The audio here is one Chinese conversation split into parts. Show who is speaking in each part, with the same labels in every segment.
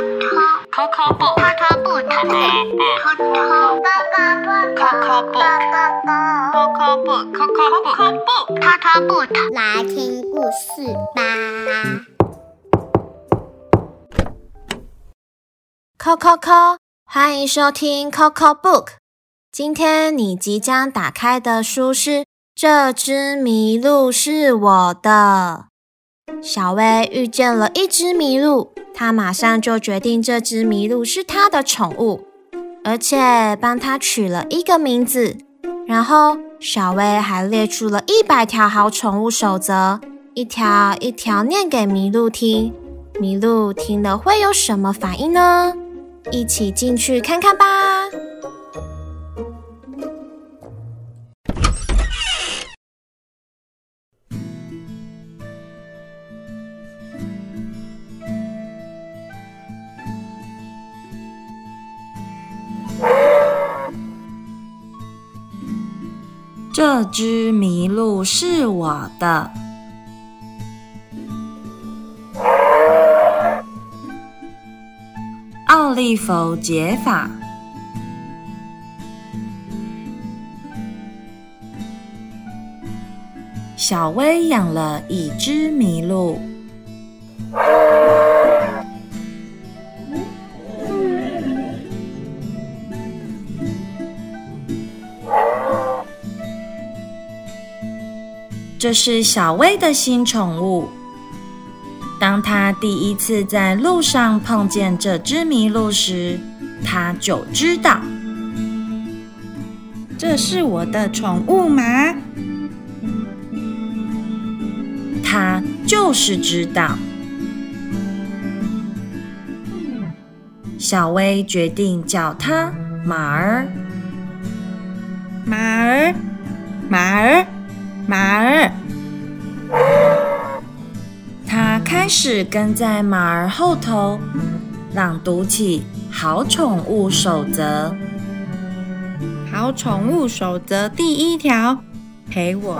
Speaker 1: 偷偷不偷偷不偷偷不偷偷不偷偷不偷偷不偷偷不偷偷
Speaker 2: 来听故事吧。
Speaker 3: 扣扣扣，欢迎收听 Coco Book。今天你即将打开的书是《这只麋鹿是我的》。小薇遇见了一只麋鹿，她马上就决定这只麋鹿是她的宠物，而且帮它取了一个名字。然后小薇还列出了一百条好宠物守则，一条一条念给麋鹿听。麋鹿听了会有什么反应呢？一起进去看看吧。
Speaker 4: 这只麋鹿是我的。奥利弗解法：小薇养了一只麋鹿。这是小薇的新宠物。当他第一次在路上碰见这只麋鹿时，他就知道
Speaker 5: 这是我的宠物马？
Speaker 4: 他就是知道。小薇决定叫它马儿。
Speaker 5: 马儿，马儿。马儿，
Speaker 4: 他开始跟在马儿后头，朗读起《好宠物守则》。
Speaker 5: 好宠物守则第一条，陪我。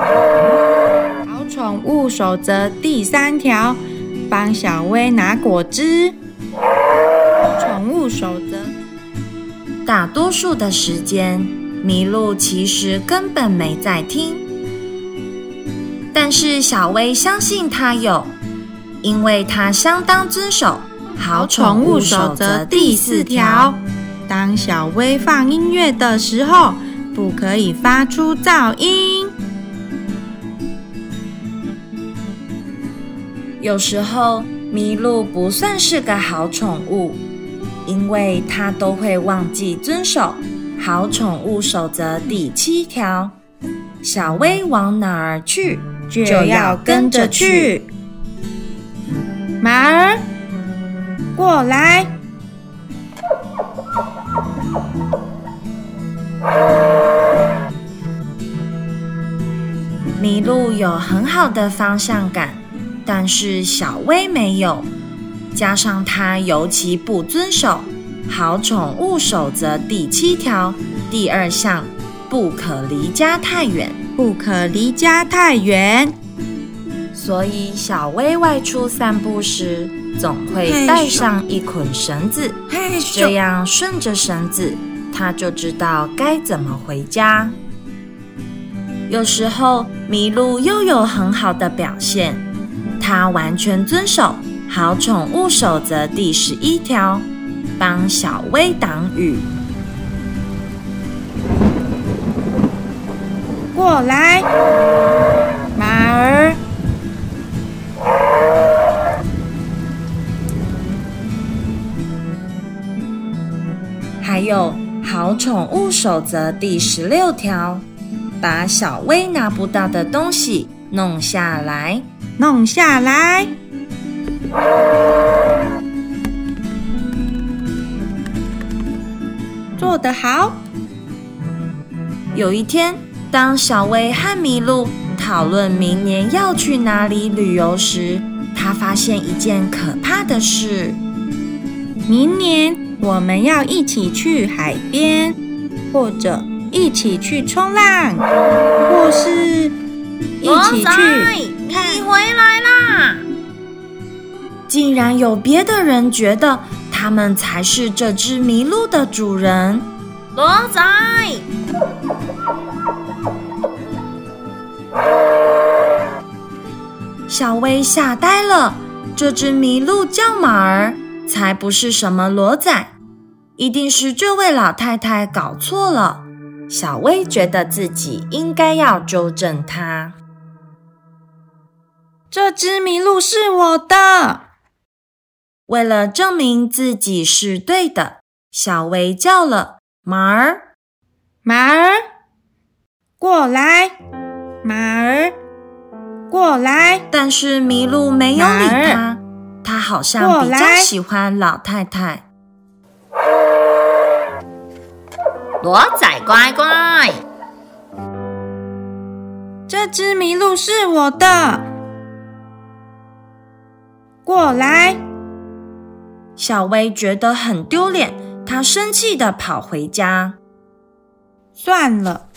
Speaker 5: 好宠物守则第三条，帮小薇拿果汁。宠物守则，
Speaker 4: 大多数的时间，麋鹿其实根本没在听。但是小薇相信他有，因为他相当遵守《好宠物守则》第四条：
Speaker 5: 当小薇放音乐的时候，不可以发出噪音。
Speaker 4: 有时候麋鹿不算是个好宠物，因为它都会忘记遵守《好宠物守则》第七条：小薇往哪儿去？
Speaker 5: 就要跟着去，马儿过来。
Speaker 4: 麋鹿有很好的方向感，但是小薇没有。加上它尤其不遵守《好宠物守则》第七条第二项，不可离家太远。
Speaker 5: 不可离家太远，
Speaker 4: 所以小薇外出散步时总会带上一捆绳子，这样顺着绳子，她就知道该怎么回家。有时候麋鹿又有很好的表现，它完全遵守《好宠物守则》第十一条，帮小薇挡雨。
Speaker 5: 过来，马儿。
Speaker 4: 还有《好宠物守则》第十六条，把小薇拿不到的东西弄下来，
Speaker 5: 弄下来。做得好。
Speaker 4: 有一天。当小薇和麋鹿讨论明年要去哪里旅游时，他发现一件可怕的事：
Speaker 5: 明年我们要一起去海边，或者一起去冲浪，或是一起去……
Speaker 1: 你回来啦！
Speaker 4: 竟然有别的人觉得。他们才是这只麋鹿的主人。
Speaker 3: 罗仔，
Speaker 4: 小薇吓呆了。这只麋鹿叫马儿，才不是什么骡仔，一定是这位老太太搞错了。小薇觉得自己应该要纠正她。
Speaker 5: 这只麋鹿是我的。
Speaker 4: 为了证明自己是对的，小薇叫了。马儿，
Speaker 5: 马儿，过来！马儿，过来！
Speaker 4: 但是麋鹿没有理他，他好像比较喜欢老太太。
Speaker 3: 罗仔乖乖，
Speaker 5: 这只麋鹿是我的，过来！
Speaker 4: 小薇觉得很丢脸。她生气的跑回家。
Speaker 5: 算了，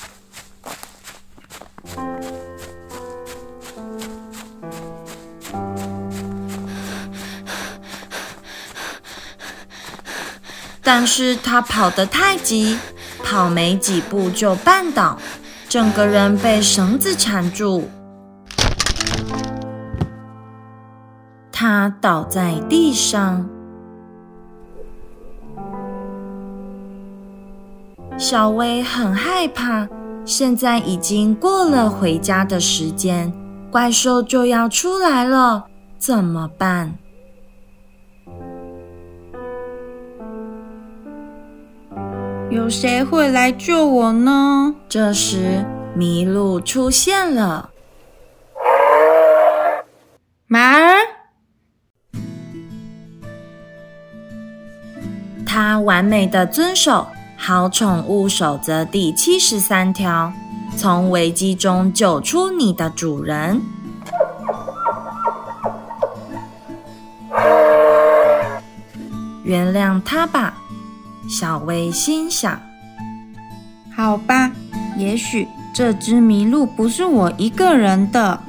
Speaker 4: 但是他跑得太急，跑没几步就绊倒，整个人被绳子缠住，他倒在地上。小薇很害怕，现在已经过了回家的时间，怪兽就要出来了，怎么办？
Speaker 5: 有谁会来救我呢？
Speaker 4: 这时，麋鹿出现了。
Speaker 5: 马儿，
Speaker 4: 它完美的遵守。好宠物守则第七十三条：从危机中救出你的主人。原谅他吧，小薇心想。
Speaker 5: 好吧，也许这只麋鹿不是我一个人的。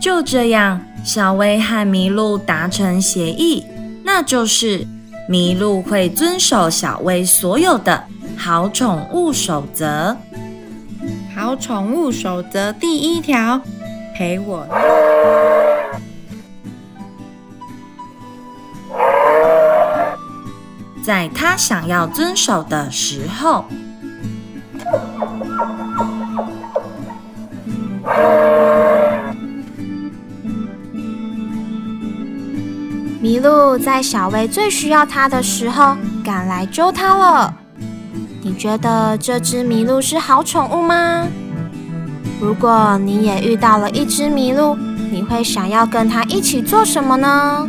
Speaker 4: 就这样，小薇和麋鹿达成协议，那就是。麋鹿会遵守小薇所有的好宠物守则。
Speaker 5: 好宠物守则第一条：陪我。
Speaker 4: 在他想要遵守的时候。
Speaker 3: 麋鹿在小薇最需要它的时候赶来救它了。你觉得这只麋鹿是好宠物吗？如果你也遇到了一只麋鹿，你会想要跟它一起做什么呢？